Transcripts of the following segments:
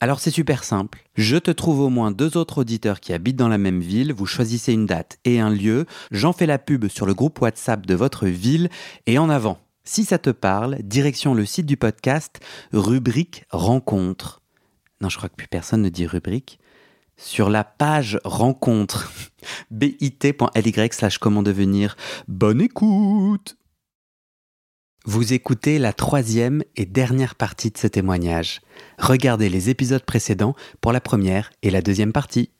Alors c'est super simple. Je te trouve au moins deux autres auditeurs qui habitent dans la même ville, vous choisissez une date et un lieu, j'en fais la pub sur le groupe WhatsApp de votre ville et en avant. Si ça te parle, direction le site du podcast, rubrique rencontre. Non, je crois que plus personne ne dit rubrique. Sur la page rencontre, bit.ly slash comment devenir. Bonne écoute vous écoutez la troisième et dernière partie de ce témoignage. Regardez les épisodes précédents pour la première et la deuxième partie.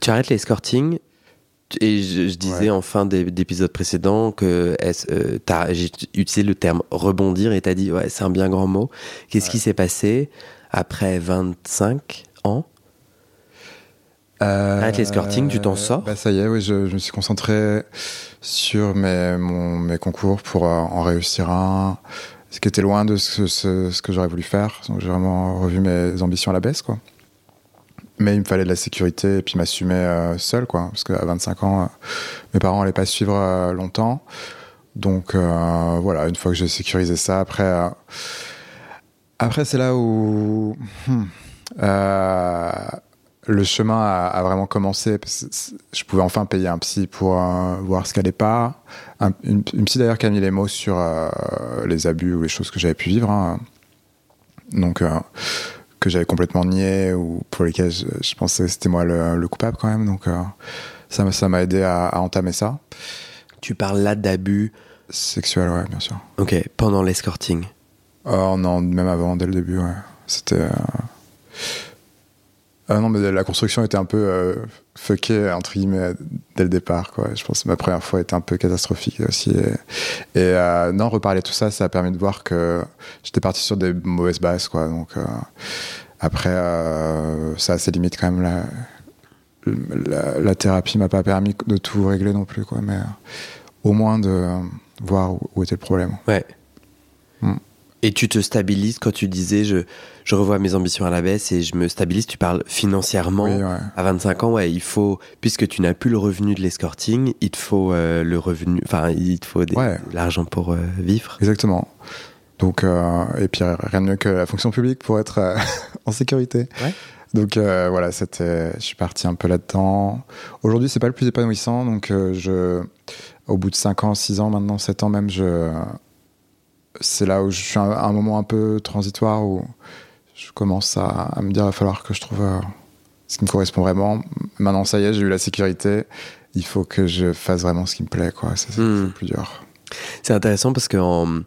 Tu arrêtes l'escorting et je, disais en fin d'épisode précédent que euh, j'ai utilisé le terme rebondir et tu as dit ouais c'est un bien grand mot. Qu'est-ce qui s'est passé après 25 ans? Euh, Arrête l'escorting, tu t'en sors bah Ça y est, oui, je, je, me suis concentré sur mes, mon, mes concours pour euh, en réussir un, ce qui était loin de ce, ce, ce que j'aurais voulu faire. Donc j'ai vraiment revu mes ambitions à la baisse, quoi. Mais il me fallait de la sécurité et puis m'assumer euh, seul, quoi. Parce qu'à 25 ans, euh, mes parents n'allaient pas suivre longtemps. Donc voilà, une fois que j'ai sécurisé ça, après, après c'est là où. Hmm, le chemin a, vraiment commencé. je pouvais enfin payer un psy pour euh, voir ce qu'elle pas. Un, une, psy d'ailleurs qui a mis les mots sur euh, les abus ou les choses que j'avais pu vivre. Hein. Donc, euh, que j'avais complètement nié ou pour lesquels je, pensais que c'était moi le, coupable quand même. Donc, ça, ça m'a aidé à, entamer ça. Tu parles là d'abus sexuels, ouais, bien sûr. Ok, pendant l'escorting Oh non, même avant, dès le début, ouais. C'était. Ah non, mais la construction était un peu euh, fuckée, entre guillemets, dès le départ. Quoi. Je pense que ma première fois était un peu catastrophique aussi. Et, euh, non, reparler tout ça, ça a permis de voir que j'étais parti sur des mauvaises bases. Quoi. Donc, euh, après, euh, ça a ses limites quand même. La, la, la thérapie m'a pas permis de tout régler non plus. Quoi. Mais euh, au moins de voir où, était le problème. Ouais. Et tu te stabilises quand tu disais je, je revois mes ambitions à la baisse et je me stabilise. Tu parles financièrement à 25 ans. Ouais, il faut, puisque tu n'as plus le revenu de l'escorting, il te faut euh, le revenu, enfin, il te faut de l'argent pour euh, vivre. Exactement. Donc, euh, et puis rien de mieux que la fonction publique pour être en sécurité. Donc voilà, c'était, je suis parti un peu là-dedans. Aujourd'hui, c'est pas le plus épanouissant. Donc je, au bout de 5 ans, 6 ans, maintenant 7 ans même, je, c'est là où je suis à un moment un peu transitoire où je commence à, me dire il va falloir que je trouve euh, ce qui me correspond vraiment. Maintenant, ça y est, j'ai eu la sécurité. Il faut que je fasse vraiment ce qui me plaît, quoi. C'est hmm. plus dur. C'est intéressant parce qu'en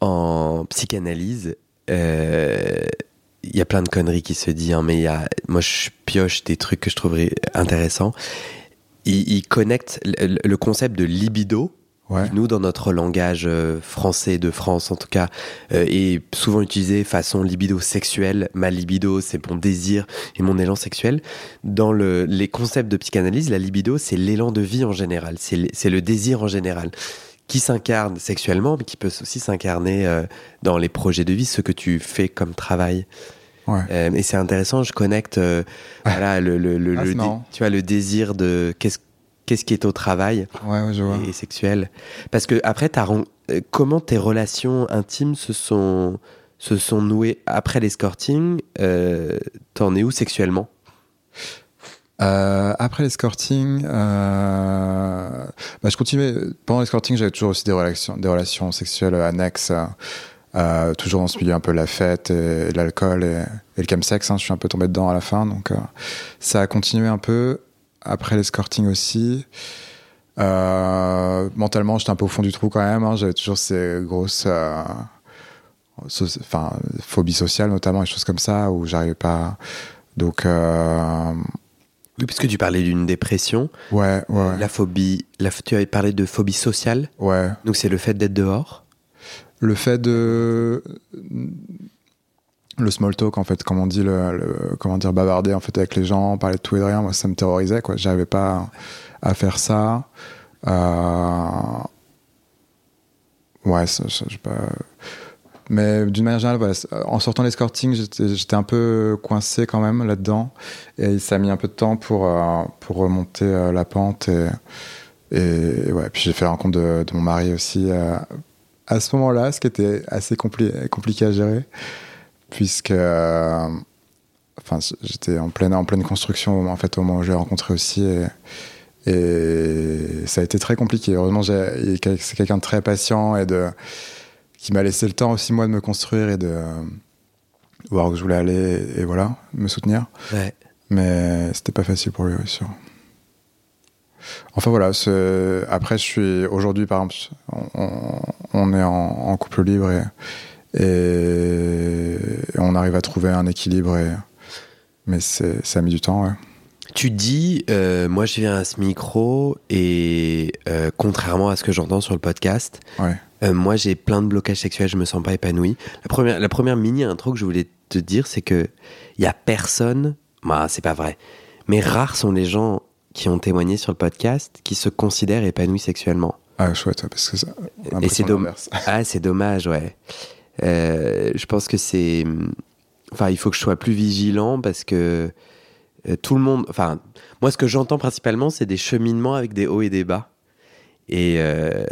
en psychanalyse, euh, il y a plein de conneries qui se disent, hein, mais y a, moi je pioche des trucs que je trouverais intéressants. Il, il connecte le concept de libido nous, dans notre langage euh, français de France, en tout cas, euh, est souvent utilisé façon libido sexuelle. Ma libido, c'est mon désir et mon élan sexuel. Dans le, les concepts de psychanalyse, la libido, c'est l'élan de vie en général. C'est le désir en général qui s'incarne sexuellement, mais qui peut aussi s'incarner euh, dans les projets de vie, ce que tu fais comme travail. Ouais. et c'est intéressant, je connecte voilà, le, le, le, ah, le tu vois, le désir de qu'est-ce qu'est-ce qui est au travail et sexuel. Parce que après, as, euh, comment tes relations intimes se sont, se sont nouées après l'escorting euh, T'en es où sexuellement? Euh, après l'escorting, euh, bah, je continuais pendant l'escorting, j'avais toujours aussi des relations, des relations sexuelles annexes, euh, toujours dans ce milieu un peu la fête et, l'alcool et, le chemsex. Hein, je suis un peu tombé dedans à la fin, donc ça a continué un peu après l'escorting aussi. mentalement, j'étais un peu au fond du trou quand même. Hein, j'avais toujours ces grosses enfin phobie sociale notamment et choses comme ça où j'arrivais pas. Donc euh... oui puisque tu parlais d'une dépression. Ouais ouais. La phobie la, tu avais parlé de phobie sociale. Ouais. Donc c'est le fait d'être dehors. Le fait de le small talk en fait comme on dit le, comment dire bavarder en fait avec les gens parler de tout et de rien moi ça me terrorisait quoi j'arrivais pas à faire ça euh... ouais ça, ça, pas mais d'une manière générale, en sortant l'escorting, j'étais un peu coincé quand même là-dedans. Et ça a mis un peu de temps pour, euh, pour remonter euh, la pente. Et, et ouais, puis j'ai fait la rencontre de, mon mari aussi à ce moment-là, ce qui était assez compliqué à gérer. Puisque enfin, j'étais en pleine, en pleine construction en fait, au moment où j'ai rencontré aussi. Et, et ça a été très compliqué. Heureusement, c'est quelqu'un de très patient et de qui m'a laissé le temps aussi moi de me construire et de euh, voir où je voulais aller et, voilà, me soutenir. Ouais. Mais c'était pas facile pour lui, aussi. Enfin voilà, après je suis aujourd'hui par exemple, on, est en, couple libre et, et, on arrive à trouver un équilibre, et, mais ça a mis du temps. Ouais. Tu dis, euh, moi je viens à ce micro et euh, contrairement à ce que j'entends sur le podcast, ouais. Euh, moi, j'ai plein de blocages sexuels, je me sens pas épanoui. La première, la première mini intro que je voulais te dire, c'est que il y a personne, bah, c'est pas vrai, mais rares sont les gens qui ont témoigné sur le podcast qui se considèrent épanouis sexuellement. Ah, chouette, parce que ça. Et c'est dommage. Ah, c'est dommage, ouais. Euh, je pense que c'est. Enfin, il faut que je sois plus vigilant parce que euh, tout le monde. Enfin, moi, ce que j'entends principalement, c'est des cheminements avec des hauts et des bas. Et, euh,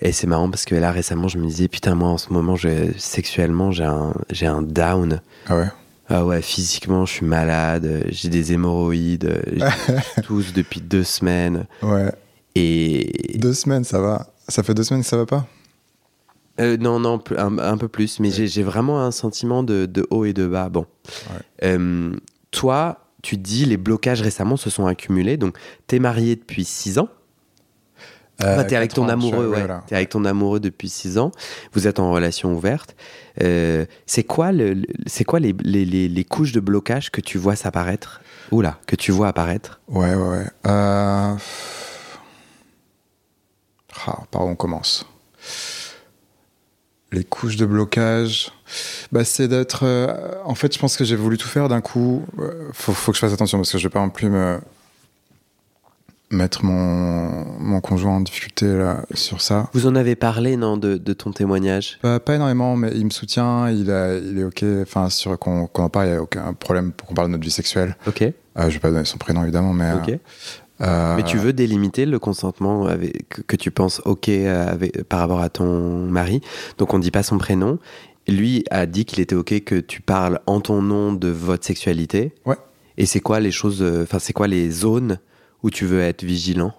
et c'est marrant parce que là récemment je me disais putain moi en ce moment je, sexuellement j'ai un, j'ai un down. Ah ouais? Ah ouais physiquement je suis malade, j'ai des hémorroïdes, j'ai tous depuis deux semaines. Ouais. Et deux semaines ça va Ça fait deux semaines que ça va pas? Euh, non, non, un, un, peu plus, mais j'ai vraiment un sentiment de, de, haut et de bas. Bon. Ouais. Euh, toi, tu dis les blocages récemment se sont accumulés. Donc, tu es marié depuis six ans. Euh, t'es avec ton amoureux, ouais. T'es avec ton amoureux depuis 6 ans. Vous êtes en relation ouverte. Euh, c'est quoi, le, c'est quoi les, les, les, couches de blocage que tu vois s'apparaître? Oula, que tu vois apparaître? Ouais, ouais, ouais. Euh... Ah, par où on commence Les couches de blocage, bah, c'est d'être. Euh, en fait, je pense que j'ai voulu tout faire d'un coup. Euh, faut, faut que je fasse attention parce que je vais pas non plus me mettre mon, mon conjoint en difficulté là, sur ça. Vous en avez parlé, non, de, de ton témoignage? Pas, pas, énormément, mais il me soutient, il, a, il est OK. Enfin, sur qu'on en parle, il n'y a aucun problème pour qu'on parle de notre vie sexuelle. OK. Euh, je ne vais pas donner son prénom, évidemment, mais. OK. Euh, mais tu veux délimiter le consentement avec, que, tu penses OK avec, par rapport à ton mari. Donc on ne dit pas son prénom. Lui a dit qu'il était OK que tu parles en ton nom de votre sexualité. Ouais. Et c'est quoi les choses, enfin, c'est quoi les zones ou tu veux être vigilant?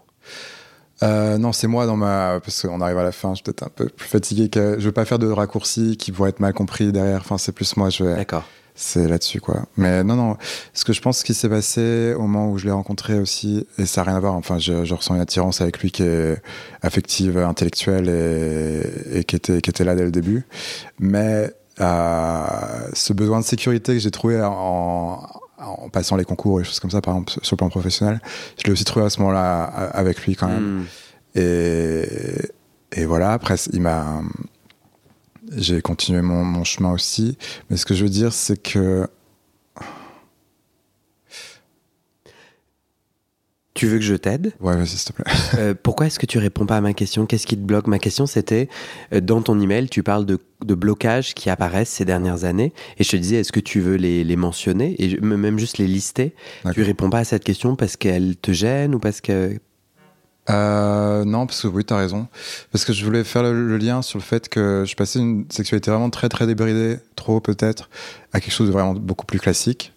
Euh, non, c'est moi dans ma. Parce qu'on arrive à la fin, je suis peut-être un peu plus fatigué. Que... Je veux pas faire de raccourcis qui vont être mal compris derrière. Enfin, c'est plus moi. Je vais... D'accord. C'est là-dessus, quoi. Mais non, non. Ce que je pense qui s'est passé au moment où je l'ai rencontré aussi, et ça n'a rien à voir. Enfin, je, je, ressens une attirance avec lui qui est affective, intellectuelle et, et qui, était, qui était là dès le début. Mais euh, ce besoin de sécurité que j'ai trouvé en, en passant les concours et choses comme ça, par exemple, sur le plan professionnel. Je l'ai aussi trouvé à ce moment-là avec lui quand même. Hmm. Et, et, voilà, après, il m'a. J'ai continué mon, mon, chemin aussi. Mais ce que je veux dire, c'est que Tu veux que je t'aide? Ouais, vas-y, s'il te plaît. Euh, pourquoi est-ce que tu réponds pas à ma question? Qu'est-ce qui te bloque? Ma question, c'était euh, dans ton email, tu parles de, de, blocages qui apparaissent ces dernières années, et je te disais, est-ce que tu veux les, les mentionner? Et même juste les lister? Tu réponds pas à cette question parce qu'elle te gêne ou parce que euh, non, parce que oui, tu as raison. Parce que je voulais faire le, lien sur le fait que je passais une sexualité vraiment très très débridée, trop peut-être, à quelque chose de vraiment beaucoup plus classique.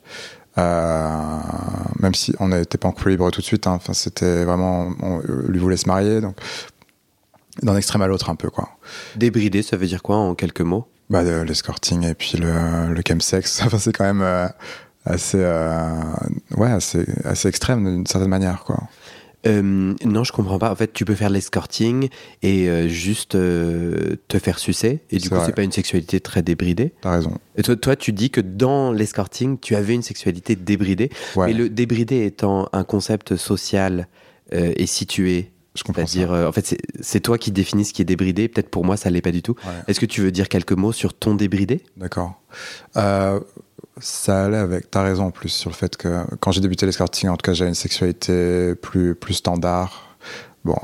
Euh, même si on n'était pas en couple libre tout de suite, hein. enfin c'était vraiment, on, lui voulait se marier, donc d'un extrême à l'autre un peu quoi. Débridé, ça veut dire quoi en quelques mots? Bah l'escorting et puis le, le chemsex, enfin c'est quand même euh, assez, euh, ouais, assez, assez extrême d'une certaine manière quoi. Euh, non, je comprends pas. En fait, tu peux faire l'escorting et euh, juste euh, te faire sucer. Et du coup, c'est pas une sexualité très débridée. T'as raison. Et toi, toi, tu dis que dans l'escorting, tu avais une sexualité débridée. Ouais, Mais le débridé étant un concept social euh, et situé, je comprends c'est-à-dire, euh, en fait, c'est- c'est toi qui définis ce qui est débridé. Peut-être pour moi, ça l'est pas du tout. Ouais. Est-ce que tu veux dire quelques mots sur ton débridé? D'accord. Ça allait avec. T'as raison en plus sur le fait que quand j'ai débuté l'escorting, en tout cas, j'avais une sexualité plus, plus standard. Bon.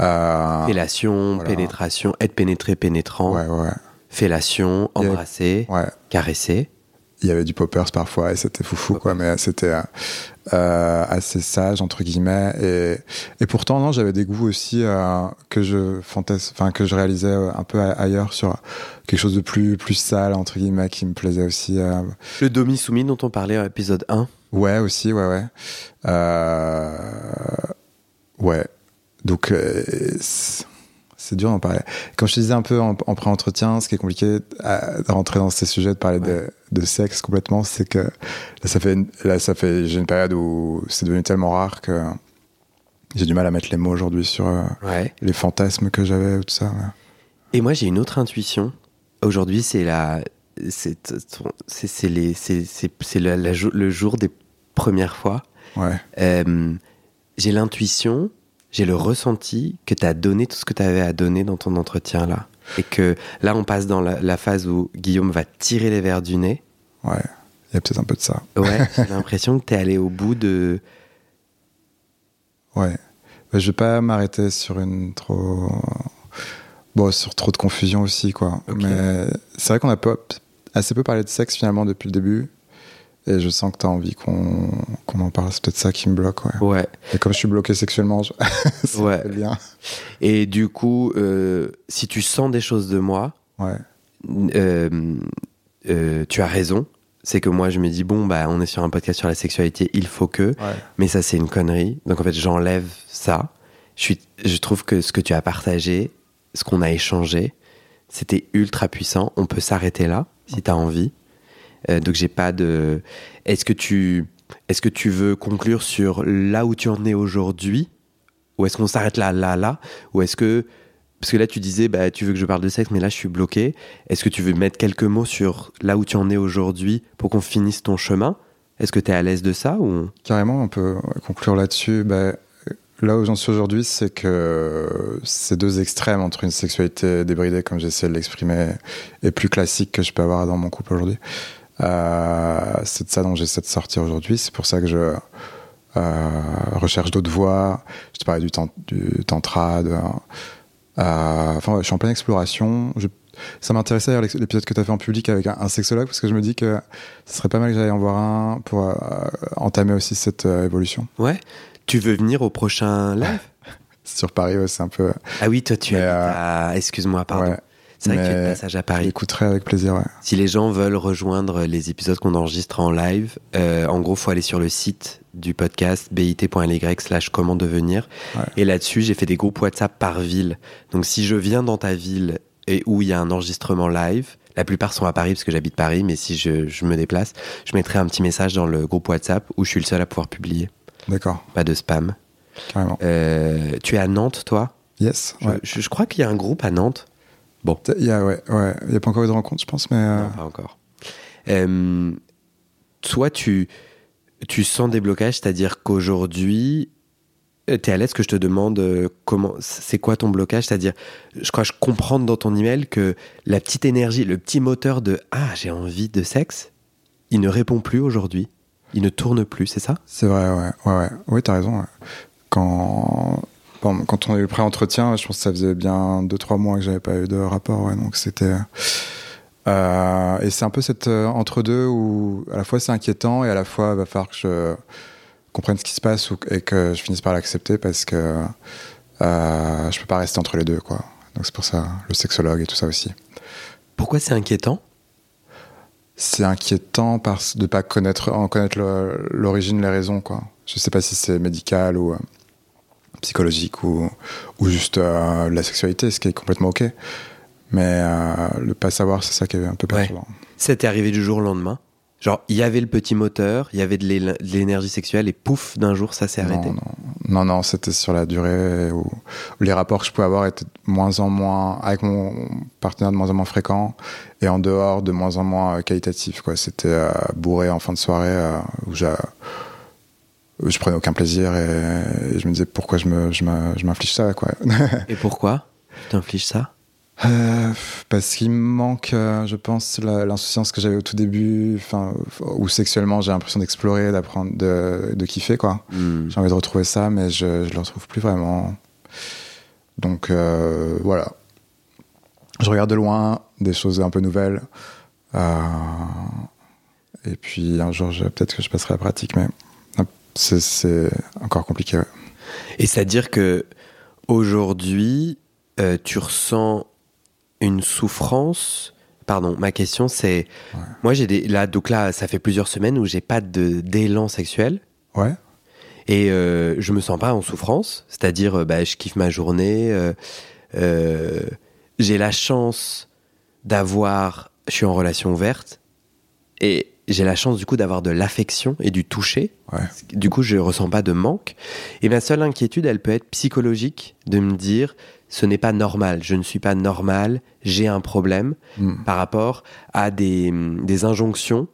Euh, Fellation, voilà. pénétration, être pénétré, pénétrant, ouais, ouais, fellation, embrasser, ouais. caresser. Il y avait du poppers parfois et c'était foufou, quoi, mais c'était euh, euh, assez sage, entre guillemets. Et, et pourtant, non, j'avais des goûts aussi euh, que je enfin, que je réalisais euh, un peu a- ailleurs sur quelque chose de plus, plus sale, entre guillemets, qui me plaisait aussi. euh, Le demi-soumis dont on parlait à épisode 1. Ouais, aussi, ouais, ouais. Euh, Ouais. Donc, euh, c'est dur d'en parler. Comme je te disais un peu en, en pré-entretien, ce qui est compliqué à, rentrer dans ces sujets, de parler de, de sexe complètement, c'est que là, ça fait, là, ça fait, j'ai une période où c'est devenu tellement rare que j'ai du mal à mettre les mots aujourd'hui sur euh, Ouais. les fantasmes que j'avais ou tout ça. ouais. Et moi, j'ai une autre intuition. Aujourd'hui, c'est la, c'est, c'est, les, c'est, c'est, c'est la- la le jour des premières fois. Ouais, Euh, j'ai l'intuition, j'ai le ressenti que tu as donné tout ce que tu avais à donner dans ton entretien là. Et que là, on passe dans la, la phase où Guillaume va tirer les verres du nez. ouais. Il y a peut-être un peu de ça. Ouais, j'ai l'impression que tu es allé au bout de. Ouais. Bah, je vais pas m'arrêter sur une trop. Bon, sur trop de confusion aussi, quoi. Mais c'est vrai qu'on a peu- assez peu parlé de sexe finalement depuis le début. Et je sens que tu as envie qu'on qu'on en parle. C'est peut-être ça qui me bloque, ouais. Ouais. Et comme je suis bloqué sexuellement, je... ça Ouais. bien. Et du coup, euh, si tu sens des choses de moi, Ouais. euh, euh, tu as raison. C'est que moi, je me dis, bon, bah, on est sur un podcast sur la sexualité, il faut que. Ouais. Mais ça, c'est une connerie. Donc, en fait, j'enlève ça. Je, suis, je trouve que ce que tu as partagé, ce qu'on a échangé, c'était ultra puissant. On peut s'arrêter là, si tu as envie. Euh, donc, j'ai pas de. Est-ce que tu. Est-ce que tu veux conclure sur là où tu en es aujourd'hui? Ou est-ce qu'on s'arrête là, là, là? Ou est-ce que. Parce que là, tu disais, bah, tu veux que je parle de sexe, mais là, je suis bloqué. Est-ce que tu veux mettre quelques mots sur là où tu en es aujourd'hui pour qu'on finisse ton chemin? Est-ce que tu es à l'aise de ça ou... Carrément, on peut conclure là-dessus. Ben, là où j'en suis aujourd'hui, c'est que ces deux extrêmes entre une sexualité débridée, comme j'essaie de l'exprimer, et plus classique que je peux avoir dans mon couple aujourd'hui, c'est de ça dont j'essaie de sortir aujourd'hui. C'est pour ça que je euh, recherche d'autres voies. Je te parlais du, tan- du tantra. De, euh, enfin, ouais, je suis en pleine exploration. Je- ça m'intéressait d'ailleurs l'épisode que tu as fait en public avec un, un sexologue parce que je me dis que ce serait pas mal que j'aille en voir un pour euh, entamer aussi cette euh, évolution. Ouais Tu veux venir au prochain live? Sur Paris, ouais, c'est un peu. Ah oui, toi, tu habites euh, à... Excuse-moi, pardon. ouais, C'est vrai que tu es de passage à Paris. J'écouterai avec plaisir, ouais. Si les gens veulent rejoindre les épisodes qu'on enregistre en live, euh, en gros, faut aller sur le site du podcast bit.ly slash comment devenir. Ouais. Et là-dessus, j'ai fait des groupes WhatsApp par ville. Donc si je viens dans ta ville et où il y a un enregistrement live, la plupart sont à Paris parce que j'habite Paris, mais si je, je me déplace, je mettrai un petit message dans le groupe WhatsApp où je suis le seul à pouvoir publier. D'accord, Pas de spam. carrément. Euh, tu es à Nantes, toi? Yes, je, ouais. je- je crois qu'il y a un groupe à Nantes. Il y a, ouais, ouais. Il y a pas encore eu de rencontre, je pense, mais. euh, Non, pas encore. Euh, toi, tu, tu sens des blocages, c'est-à-dire qu'aujourd'hui, tu es à l'aise que je te demande euh, comment, c'est quoi ton blocage, c'est-à-dire, je crois que je comprends dans ton email que la petite énergie, le petit moteur de ah j'ai envie de sexe, il ne répond plus aujourd'hui, il ne tourne plus, c'est ça? C'est vrai, ouais, ouais, ouais. Oui, t'as raison. ouais. Quand, bon, quand on a eu le pré-entretien, je pense que ça faisait bien 2-3 mois que j'avais pas eu de rapport, ouais, donc c'était. euh, et c'est un peu cette euh, entre-deux où à la fois c'est inquiétant et à la fois il va falloir que je comprenne ce qui se passe ou- et que je finisse par l'accepter parce que euh, je peux pas rester entre les deux, quoi. Donc c'est pour ça le sexologue et tout ça aussi. Pourquoi c'est inquiétant? C'est inquiétant parce de pas connaître en connaître le- l'origine, les raisons quoi. Je sais pas si c'est médical ou euh, psychologique ou ou juste euh, la sexualité, ce qui est complètement ok. Mais euh, le pas savoir, c'est ça qui est un peu perturbant. T'est arrivé du jour au lendemain Genre, il y avait le petit moteur, il y avait de l'énergie sexuelle et pouf, d'un jour, ça s'est arrêté. Non, non, non, non, c'était sur la durée où, où les rapports que je pouvais avoir étaient de moins en moins, avec mon partenaire de moins en moins fréquents et en dehors de moins en moins euh, qualitatifs. Quoi. C'était euh, bourré en fin de soirée où je prenais aucun plaisir et, et je me disais pourquoi je me- je m'inflige ça. Quoi. Et pourquoi Tu t'infliges ça? Euh, parce qu'il me manque, euh, je pense, l'insouciance que j'avais au tout début, enfin, où sexuellement j'ai l'impression d'explorer, d'apprendre, de, de kiffer, quoi. Hmm. J'ai envie de retrouver ça, mais je, je le retrouve plus vraiment. Donc euh, voilà. Je regarde de loin des choses un peu nouvelles. Euh, et puis un jour, peut-être que je passerai à la pratique, mais euh, c'est- encore compliqué. ouais. Et c'est-à-dire que aujourd'hui, euh, tu ressens une souffrance? Pardon, ma question c'est, Ouais. moi j'ai des là donc là ça fait plusieurs semaines où j'ai pas de d'élan sexuel Ouais. et euh, je me sens pas en souffrance, c'est-à-dire euh, bah, je kiffe ma journée, euh, j'ai la chance d'avoir, je suis en relation ouverte et j'ai la chance du coup d'avoir de l'affection et du toucher. Ouais. Du coup, je ressens pas de manque. Et ma seule inquiétude, elle peut être psychologique, de me dire, ce n'est pas normal, je ne suis pas normal, j'ai un problème Mm. par rapport à des, des injonctions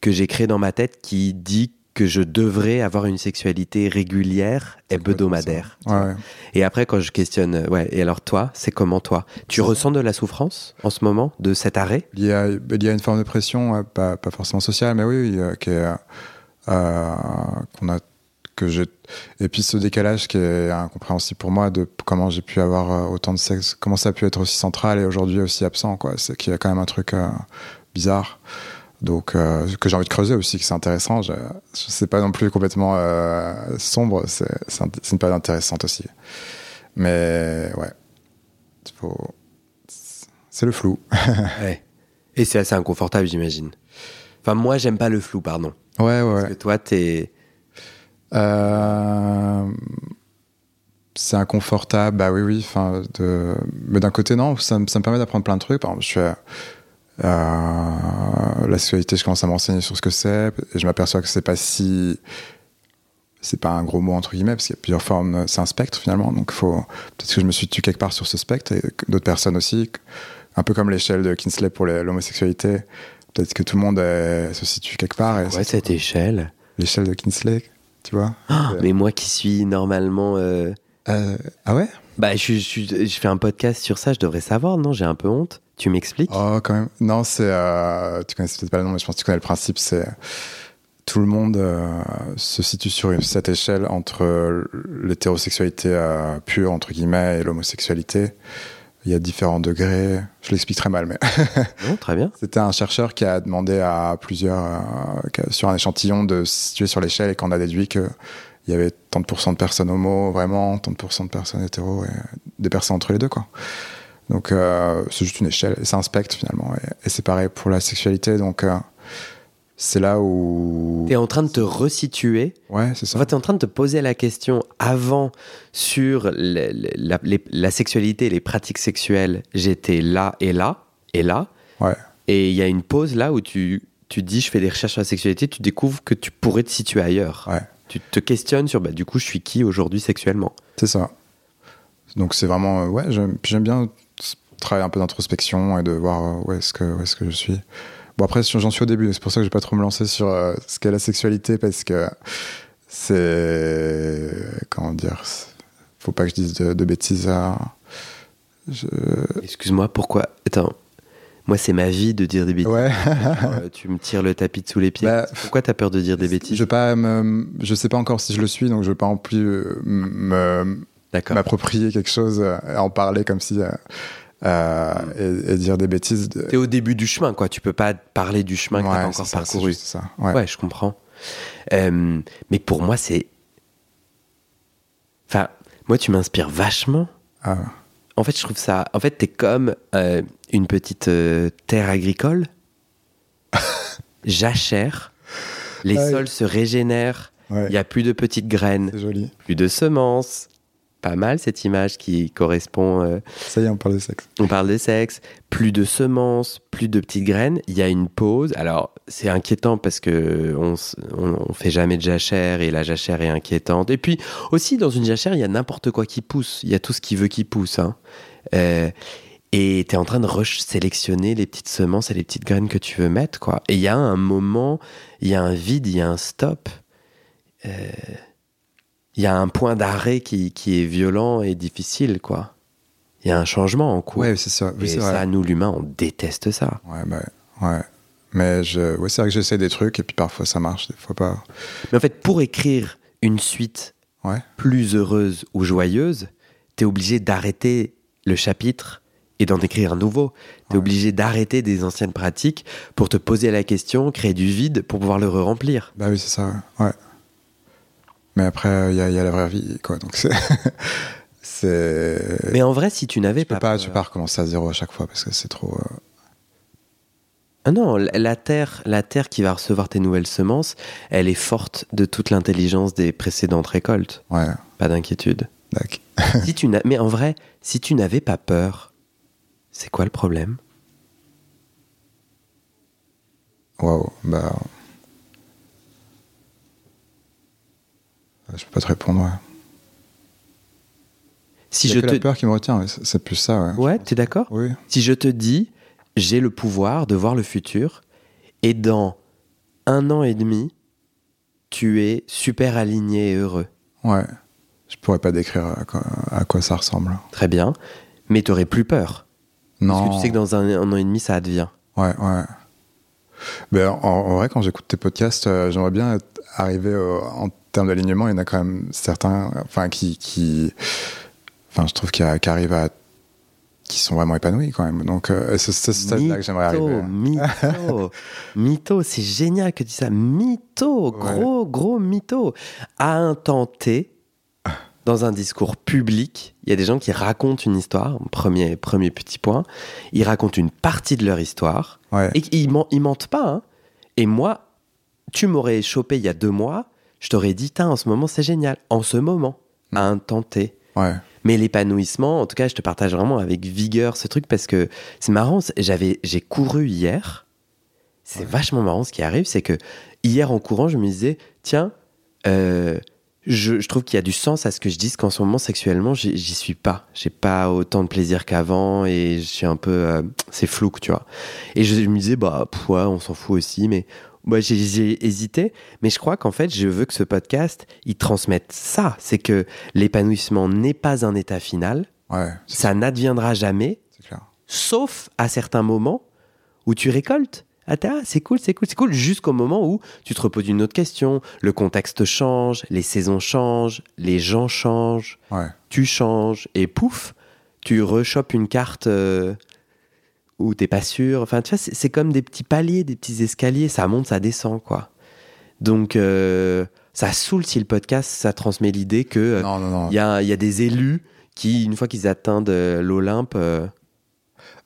que j'ai créées dans ma tête qui dit que je devrais avoir une sexualité régulière, hebdomadaire. Ouais, ouais. Et après, quand je questionne, euh, ouais, et alors toi, c'est comment toi? Tu ressens de la souffrance en ce moment de cet arrêt? Il y a, il y a une forme de pression, pas, pas forcément sociale, mais oui, oui, euh, qui est, euh, qu'on a, que j'ai, et puis ce décalage qui est incompréhensible pour moi de comment j'ai pu avoir autant de sexe, comment ça a pu être aussi central et aujourd'hui aussi absent, quoi. C'est qu'il y a quand même un truc euh, bizarre. Donc, euh, que j'ai envie de creuser aussi, que c'est intéressant. Je, je sais pas non plus complètement euh, sombre, c'est, une période intéressante aussi. Mais ouais, faut, c'est le flou. Ouais. Et c'est assez inconfortable, j'imagine. Enfin, moi, j'aime pas le flou, pardon. Ouais, ouais, Parce que toi, t'es. Euh, c'est inconfortable, bah oui, oui. Enfin, de... Mais d'un côté, non, ça, me- ça me permet d'apprendre plein de trucs. Par exemple, je euh, la sexualité, je commence à m'enseigner sur ce que c'est, et je m'aperçois que c'est pas si. C'est pas un gros mot entre guillemets, parce qu'il y a plusieurs formes, c'est un spectre finalement. Donc, faut peut-être que je me suis tué quelque part sur ce spectre, et d'autres personnes aussi. Un peu comme l'échelle de Kinsley pour l'homosexualité. Peut-être que tout le monde euh, se situe quelque part. Et Ouais, cette échelle. L'échelle de Kinsley, tu vois. Ah, mais moi qui suis normalement. euh, Euh, ah ouais? Bah, je fais un podcast sur ça, je devrais savoir, non? J'ai un peu honte. Tu m'expliques? Oh, quand même. Non, c'est. euh, tu connais peut-être pas le nom, mais je pense que tu connais le principe. C'est. Tout le monde euh, se situe sur une- cette échelle entre l'hétérosexualité euh, pure, entre guillemets, et l'homosexualité. Il y a différents degrés. Je l'explique très mal, mais. Non, très bien. C'était un chercheur qui a demandé à plusieurs, sur un échantillon, de se situer sur l'échelle et qu'on a déduit qu'il y avait tant de pourcents de personnes homo, vraiment, tant de pourcents de personnes hétéro, et des personnes entre les deux, quoi. Donc, euh, c'est juste une échelle, et c'est un spectre finalement. Et, et c'est pareil pour la sexualité, donc euh, c'est là où. T'es en train de te resituer. Ouais, c'est ça. En fait, t'es en train de te poser la question avant sur la, les- la sexualité, les pratiques sexuelles. J'étais là et là et là. Ouais. Et il y a une pause là où tu, tu dis je fais des recherches sur la sexualité, tu découvres que tu pourrais te situer ailleurs. Ouais. Tu te questionnes sur bah, du coup je suis qui aujourd'hui sexuellement? C'est ça. Donc c'est vraiment euh, ouais, j'aime bien travailler un peu d'introspection et de voir euh, où est-ce que où est-ce que je suis. Bon après j'en suis au début, c'est pour ça que je vais pas trop me lancer sur euh, ce qu'est la sexualité parce que c'est comment dire, faut pas que je dise de, de bêtises. hein. Je- Excuse-moi, pourquoi Attends, moi c'est ma vie de dire des bêtises. Ouais. Euh, tu me tires le tapis de sous les pieds. Bah, pourquoi t'as peur de dire des bêtises? Je pas me- je sais pas encore si je le suis, donc je veux pas en plus me m'approprier quelque chose, et en parler comme si euh, euh, et, et dire des bêtises. de- T'es au début du chemin, quoi. Tu peux pas parler du chemin que t'as Ouais, pas c'est encore ça, parcouru. ça. Ouais. Ouais. je comprends. Euh, mais pour moi, c'est. Enfin, moi, tu m'inspires vachement. Ah, En fait, je trouve ça. En fait, t'es comme euh, une petite terre agricole. jachère, les Ouais. sols se régénèrent, Ouais, il n'y a plus de petites graines, c'est joli. plus de semences. Pas mal cette image qui correspond. euh, Ça y est, on parle de sexe. on parle de sexe, plus de semences, plus de petites graines. Il y a une pause. Alors c'est inquiétant parce que on, s- on, on fait jamais de jachère et la jachère est inquiétante. Et puis aussi dans une jachère, il y a n'importe quoi qui pousse. Il y a tout ce qui veut qui pousse. hein. Euh, et tu es en train de sélectionner les petites semences et les petites graines que tu veux mettre. quoi. Et il y a un moment, il y a un vide, il y a un stop. Euh, Il y a un point d'arrêt qui, qui est violent et difficile. quoi. Il y a un changement en cours. Ouais, c'est ça. Oui, et ça, vrai. nous, l'humain, on déteste ça. Ouais, bah, ouais. Mais je... ouais, c'est vrai que j'essaie des trucs et puis parfois ça marche, des fois pas. Mais en fait, pour écrire une suite Ouais. plus heureuse ou joyeuse, t'es obligé d'arrêter le chapitre et d'en écrire un nouveau. T'es Ouais. obligé d'arrêter des anciennes pratiques pour te poser la question, créer du vide pour pouvoir le remplir. Bah oui, c'est ça, ouais. Mais après, il y, a- il y a la vraie vie, quoi. Donc c'est. Mais en vrai, si tu n'avais peux pas, pas, peur- tu peux pas recommencer à zéro à chaque fois parce que c'est trop. euh, Ah non, la- la terre, la terre qui va recevoir tes nouvelles semences, elle est forte de toute l'intelligence des précédentes récoltes. Ouais, Pas d'inquiétude. d'accord. si tu n'as, mais en vrai, si tu n'avais pas peur, c'est quoi le problème? Waouh, bah. Je peux pas te répondre, ouais. Si je que te, la peur qui me retient, c'est plus ça, ouais. ouais, t'es d'accord? Oui, Si je te dis, j'ai le pouvoir de voir le futur, et dans un an et demi, tu es super aligné et heureux. ouais. Je pourrais pas décrire à quoi, à quoi ça ressemble. Très bien, mais t'aurais plus peur. Non. Parce que tu sais que dans un, un an et demi, ça advient. Ouais, ouais. Mais en, en vrai, quand j'écoute tes podcasts, euh, j'aimerais bien être arrivé au- en termes d'alignement. Il y en a quand même certains, enfin, qui, qui enfin, je trouve qui, qui arrivent à, qui sont vraiment épanouis quand même. Donc, euh, c'est ce stade-là que j'aimerais arriver. Mytho, mytho, c'est génial que tu dis ça. Mytho, gros, gros mytho. À un temps T, dans un discours public, il y a des gens qui racontent une histoire, premier, premier petit point, ils racontent une partie de leur histoire, Ouais. et ils, ils mentent pas. hein. Et moi, tu m'aurais chopé il y a deux mois, je t'aurais dit, en ce moment c'est génial, en ce moment, à un temps T. Ouais. Mais l'épanouissement, en tout cas, je te partage vraiment avec vigueur ce truc parce que c'est marrant. J'avais, j'ai couru hier. C'est vachement marrant ce qui arrive, c'est que hier en courant, je me disais, tiens, euh, je, je trouve qu'il y a du sens à ce que je dise qu'en ce moment sexuellement, j'y j'y suis pas. J'ai pas autant de plaisir qu'avant et je suis un peu, euh, c'est flou, tu vois. Et je me disais, bah, pff, ouais, on s'en fout aussi, mais moi, j'ai- hésité, mais je crois qu'en fait, je veux que ce podcast, il transmette ça. C'est que l'épanouissement n'est pas un état final, Ouais. Ça n'adviendra jamais, clair. sauf à certains moments où tu récoltes. Ah, ah, c'est cool, c'est cool, c'est cool, jusqu'au moment où tu te reposes une autre question, le contexte change, les saisons changent, les gens changent, Ouais. tu changes, et pouf, tu rechopes une carte euh, où t'es pas sûr. Enfin, tu vois, c'est comme des petits paliers, des petits escaliers, ça monte, ça descend, quoi. Donc, euh, ça saoule si le podcast, ça transmet l'idée que euh, il y a, y a des élus qui, une fois qu'ils atteignent euh, l'Olympe, euh,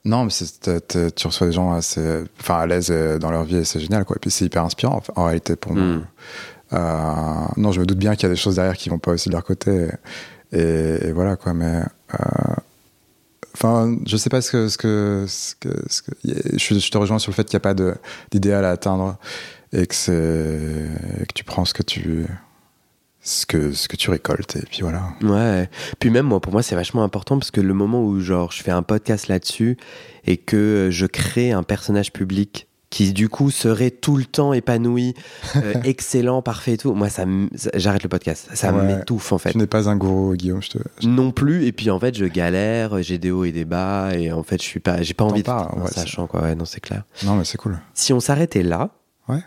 Non, mais tu reçois des gens assez, enfin, à l'aise dans leur vie et c'est génial, quoi. Et puis c'est hyper inspirant, en, réalité, pour moi. Mm. Euh, non, je me doute bien qu'il y a des choses derrière qui vont pas aussi de leur côté. Et, et voilà, quoi. Mais, enfin, je sais pas ce que, ce que, ce que, je, te rejoins sur le fait qu'il n'y a pas d'idéal à atteindre et que c'est, que tu prends ce que tu, ce que, ce que tu récoltes. Et puis voilà. Ouais. Puis même moi, pour moi, c'est vachement important parce que le moment où genre je fais un podcast là-dessus et que je crée un personnage public qui du coup serait tout le temps épanoui, euh, excellent, parfait et tout, moi ça, j'arrête le podcast. Ça Ouais. m'étouffe en fait. Tu n'es pas un gourou, Guillaume, je te, je Non plus. Et puis en fait, je galère, j'ai des hauts et des bas et en fait, je suis pas, j'ai pas envie de ouais, sachant quoi. Ouais, non, c'est clair. Non, mais c'est cool. Si on s'arrêtait là. Ouais.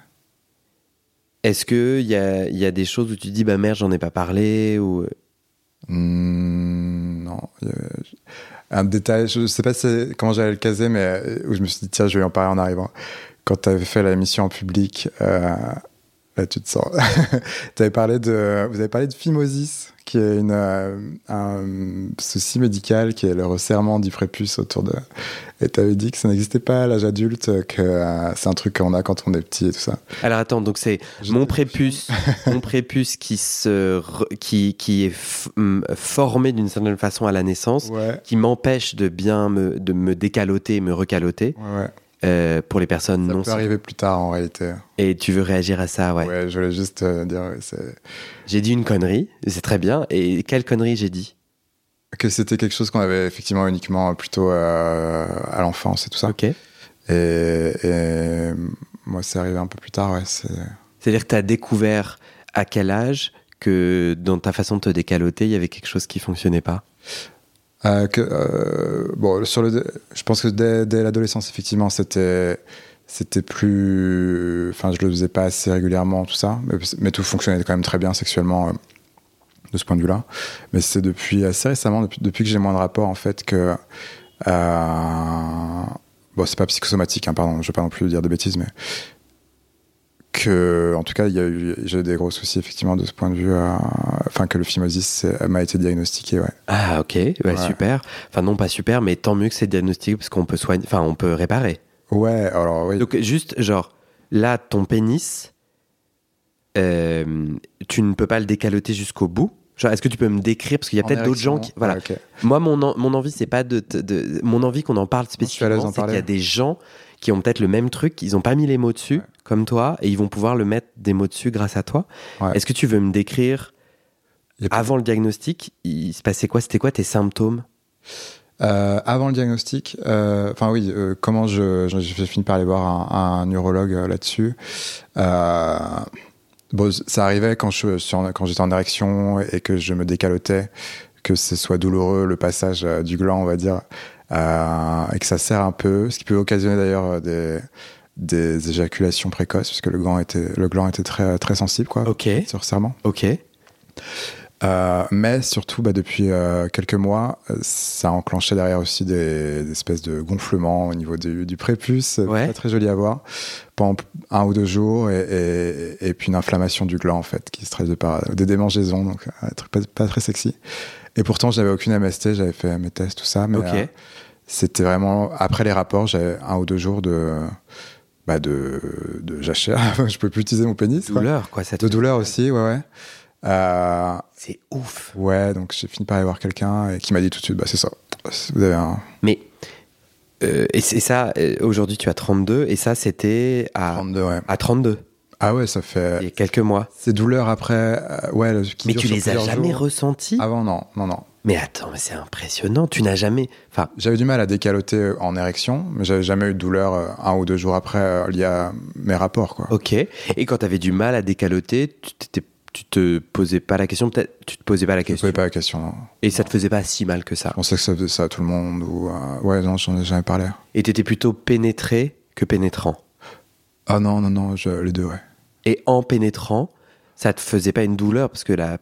Est-ce que il y a, y a des choses où tu dis bah merde j'en ai pas parlé ou non. il y a- Un détail, je sais pas si- comment j'allais le caser, mais euh, où je me suis dit, tiens, je vais en parler en arrivant. Quand tu avais fait la mission en public, euh, Là, tu te sens. avais parlé de, vous avez parlé de phimosis, qui est une, euh, un souci médical, qui est le resserrement du prépuce autour de. Et tu avais dit que ça n'existait pas à l'âge adulte, que euh, c'est un truc qu'on a quand on est petit et tout ça. Alors attends, donc c'est mon prépuce, mon prépuce qui, se qui, qui est formé d'une certaine façon à la naissance, qui m'empêche de bien me, de me décaloter et me recaloter. Ouais, euh, pour les personnes ça non. Ça peut arriver plus tard en réalité. Et tu veux réagir à ça, ouais. Ouais, je voulais juste euh, dire. j'ai dit une connerie, c'est très bien. Et quelle connerie j'ai dit? Que c'était quelque chose qu'on avait effectivement uniquement plutôt euh, à l'enfance et tout ça. Ok. Et, et moi, c'est arrivé un peu plus tard, ouais. C'est-à-dire que tu as découvert à quel âge que dans ta façon de te décaloter, il y avait quelque chose qui fonctionnait pas? Euh, euh, bon, sur le, je pense que dès, l'adolescence, effectivement, c'était c'était plus. Enfin, je le faisais pas assez régulièrement, tout ça, mais, tout fonctionnait quand même très bien sexuellement euh, de ce point de vue-là. Mais c'est depuis assez récemment, depuis, que j'ai moins de rapports, en fait, que. Bon, c'est pas psychosomatique, hein, pardon, je vais pas non plus dire de bêtises, mais que, en tout cas, il y a eu, j'ai eu des gros soucis effectivement de ce point de vue, euh, enfin que le phimosis m'a été diagnostiqué, ouais. Ah ok, ouais, super. Enfin non pas super, mais tant mieux que c'est diagnostiqué parce qu'on peut soigner, enfin on peut réparer. Ouais, alors oui. Donc juste genre là ton pénis, euh, tu ne peux pas le décaloter jusqu'au bout. Genre, est-ce que tu peux me décrire parce qu'il y a peut-être d'autres gens qui voilà. Moi mon mon envie c'est pas de, de, mon envie qu'on en parle spécifiquement, c'est qu'il y a des gens qui ont peut-être le même truc, ils n'ont pas mis les mots dessus, comme toi, et ils vont pouvoir le mettre des mots dessus grâce à toi. Est-ce que tu veux me décrire, avant le diagnostic, il se passait quoi C'était quoi tes symptômes? Euh, avant le diagnostic, euh, enfin oui, euh, comment je, j'ai fini par aller voir un, neurologue là-dessus. bon, ça arrivait quand je quand j'étais en érection et que je me décalotais, que ce soit douloureux le passage du gland, on va dire, euh, et que ça sert un peu, ce qui peut occasionner d'ailleurs euh, des, des éjaculations précoces, puisque le gland était, le gland était très, très sensible, quoi, ok sur serment. Ok. Euh, mais surtout, bah, depuis quelques mois, ça a enclenché derrière aussi des, espèces de gonflements au niveau du, du prépuce, ouais. très joli à voir, pendant un ou deux jours, et, et, puis une inflammation du gland en fait, qui se traduit par des démangeaisons, donc un truc pas, pas très sexy. Et pourtant, j'avais aucune MST, j'avais fait mes tests, tout ça, mais c'était vraiment après les rapports, j'avais un ou deux jours de bah de, de jachère. je peux plus utiliser mon pénis. Douleur, quoi. ça de douleur aussi, ouais, ouais. Euh, c'est ouf. Ouais, donc j'ai fini par aller voir quelqu'un et qui m'a dit tout de suite, bah c'est ça. Vous avez un. Mais euh, et c'est ça. Euh, aujourd'hui, tu as 32 et ça, c'était à 32, ouais. À 32. Ah ouais, ça fait. Il y a quelques mois. Ces douleurs après, euh, ouais. mais tu les as jamais ressenties Avant, non, non, non. Mais attends, mais c'est impressionnant. Tu n'as jamais. Enfin, j'avais du mal à décaloter en érection, mais j'avais jamais eu de douleur euh, un ou deux jours après euh, lié à mes rapports, quoi. Ok. Et quand tu avais du mal à décaloter, tu tu te posais pas la question, peut-être tu te posais pas la question. Je me posais pas la question. Non. Et ça te faisait pas si mal que ça. Je pensais que ça faisait ça à tout le monde ou ouais non j'en ai jamais parlé. Et t'étais plutôt pénétré que pénétrant. Ah non non non les deux ouais. Et en pénétrant, ça te faisait pas une douleur parce que la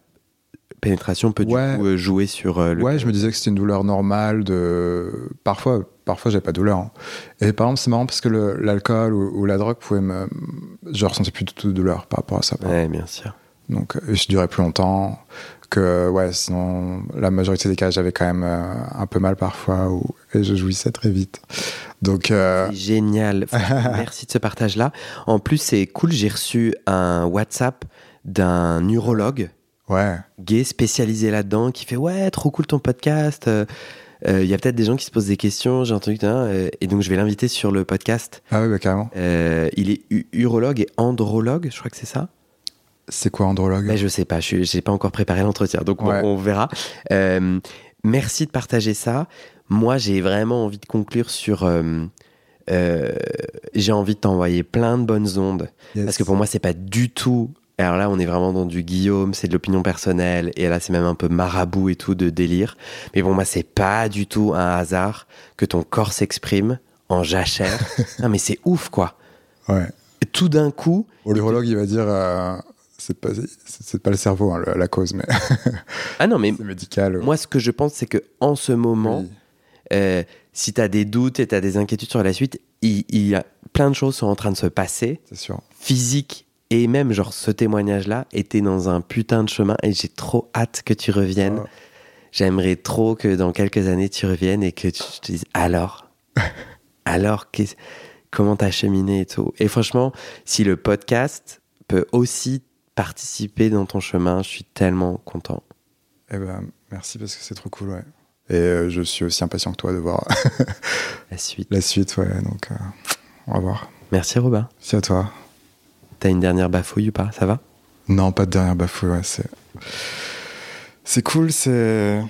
pénétration peut du coup euh, jouer sur euh, le. Ouais, je me disais que c'était une douleur normale. De parfois, parfois j'avais pas de douleur. Hein. Et par exemple, c'est marrant parce que l'alcool ou, la drogue pouvait me, je ressentais plus du tout de douleur par rapport à ça. Ouais, bien sûr. Donc, euh, je durais plus longtemps. Que ouais, sinon la majorité des cas, j'avais quand même un peu mal parfois ou, et je jouissais très vite. Donc euh... génial. Merci de ce partage-là. En plus, c'est cool. J'ai reçu un WhatsApp d'un neurologue ouais. gay spécialisé là-dedans qui fait ouais, trop cool ton podcast. Il euh, euh, y a peut-être des gens qui se posent des questions. J'ai entendu euh, et donc je vais l'inviter sur le podcast. Ah oui, bah, carrément. il est urologue et andrologue, je crois que c'est ça. C'est quoi andrologue bah, Je sais pas. Je n'ai pas encore préparé l'entretien, donc on, verra. merci de partager ça. Moi, j'ai vraiment envie de conclure sur. Euh, euh, j'ai envie de t'envoyer plein de bonnes ondes. Parce que pour moi, c'est pas du tout. Alors là, on est vraiment dans du Guillaume, c'est de l'opinion personnelle. Et là, c'est même un peu marabout et tout, de délire. Mais pour moi, c'est pas du tout un hasard que ton corps s'exprime en jachère. non, mais c'est ouf, quoi. Ouais. tout d'un coup. l'urologue, il va dire. Euh, c'est pas, c'est pas le cerveau, hein, la cause, mais. ah non, mais. médical. Moi, ce que je pense, c'est que en ce moment. Euh, si tu as des doutes et tu as des inquiétudes sur la suite, il, y a plein de choses sont en train de se passer. C'est sûr. Physique Et même, genre, ce témoignage-là était dans un putain de chemin et j'ai trop hâte que tu reviennes. Oh. J'aimerais trop que dans quelques années tu reviennes et que tu te dises alors, alors qu'est- comment t'as cheminé et tout? Et franchement, si le podcast peut aussi participer dans ton chemin, je suis tellement content. Eh ben, merci parce que c'est trop cool, ouais. Et euh, je suis aussi impatient que toi de voir La suite. la suite, ouais. Donc, euh, on va voir. Merci Robin. Merci à toi. T'as une dernière bafouille ou pas? Ça va? Non, pas de dernière bafouille, ouais. C'est, c'est cool, c'est.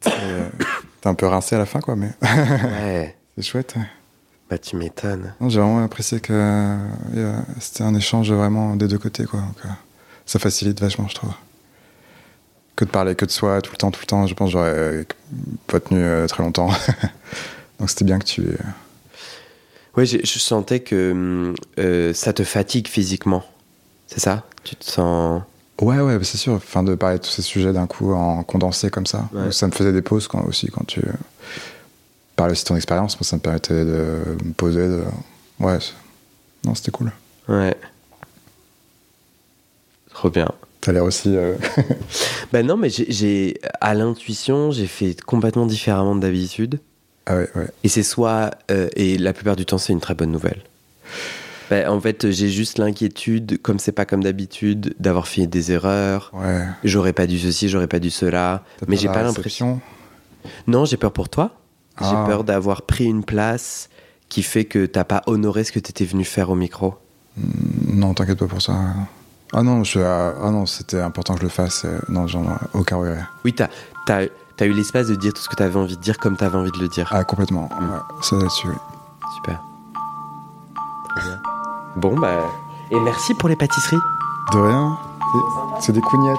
T'es un peu rincé à la fin, quoi, mais Ouais. c'est chouette. Bah tu m'étonnes. J'ai vraiment apprécié que euh, c'était un échange vraiment des deux côtés, quoi. Donc, euh, ça facilite vachement, je trouve. Que de parler que de soi tout le temps, tout le temps, je pense que j'aurais euh, pas tenu très longtemps. Donc c'était bien que tu. j'ai- je sentais que ça te fatigue physiquement. C'est ça? Tu te sens. Ouais, ouais, c'est sûr. Enfin, de parler de tous ces sujets d'un coup en condensé comme ça. Ouais. Ça me faisait des pauses quand, aussi quand tu parlais aussi de ton expérience. Ça me permettait de me poser. De... Ouais, non, c'était cool. Ouais. Trop bien. T'as l'air aussi. euh, Ben non, mais j'ai- à l'intuition, j'ai fait complètement différemment de d'habitude. ah ouais, ouais. Et c'est soit, euh, et la plupart du temps, c'est une très bonne nouvelle. Ben, en fait, j'ai juste l'inquiétude, comme c'est pas comme d'habitude, d'avoir fait des erreurs. Ouais. J'aurais pas dû ceci, j'aurais pas dû cela. Mais j'ai pas l'impression. Non, j'ai peur pour toi. J'ai Ah. peur d'avoir pris une place qui fait que t'as pas honoré ce que t'étais venu faire au micro. Non, t'inquiète pas pour ça. Ah non, je ah non, c'était important que je le fasse. euh, Non, j'en ai aucun regret. Oui, t'as as, eu l'espace de dire tout ce que t'avais envie de dire comme t'avais envie de le dire. Ah, complètement. Mm. Ouais, ça là-dessus, oui. Super. Bien. Bon, bah. Et merci pour les pâtisseries. De rien. C'est- C'est des cougnettes.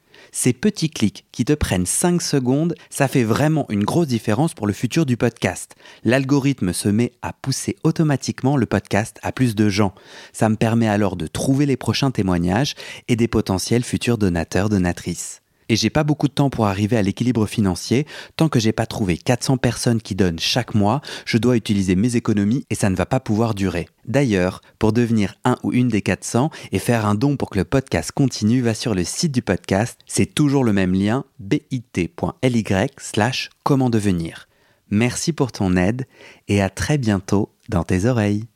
Ces petits clics qui te prennent 5 secondes, ça fait vraiment une grosse différence pour le futur du podcast. L'algorithme se met à pousser automatiquement le podcast à plus de gens. Ça me permet alors de trouver les prochains témoignages et des potentiels futurs donateurs, donatrices. Et j'ai pas beaucoup de temps pour arriver à l'équilibre financier. Tant que j'ai pas trouvé 400 personnes qui donnent chaque mois, je dois utiliser mes économies et ça ne va pas pouvoir durer. D'ailleurs, pour devenir un ou une des 400 et faire un don pour que le podcast continue, va sur le site du podcast. C'est toujours le même lien, bit.ly slash comment devenir. Merci pour ton aide et à très bientôt dans tes oreilles.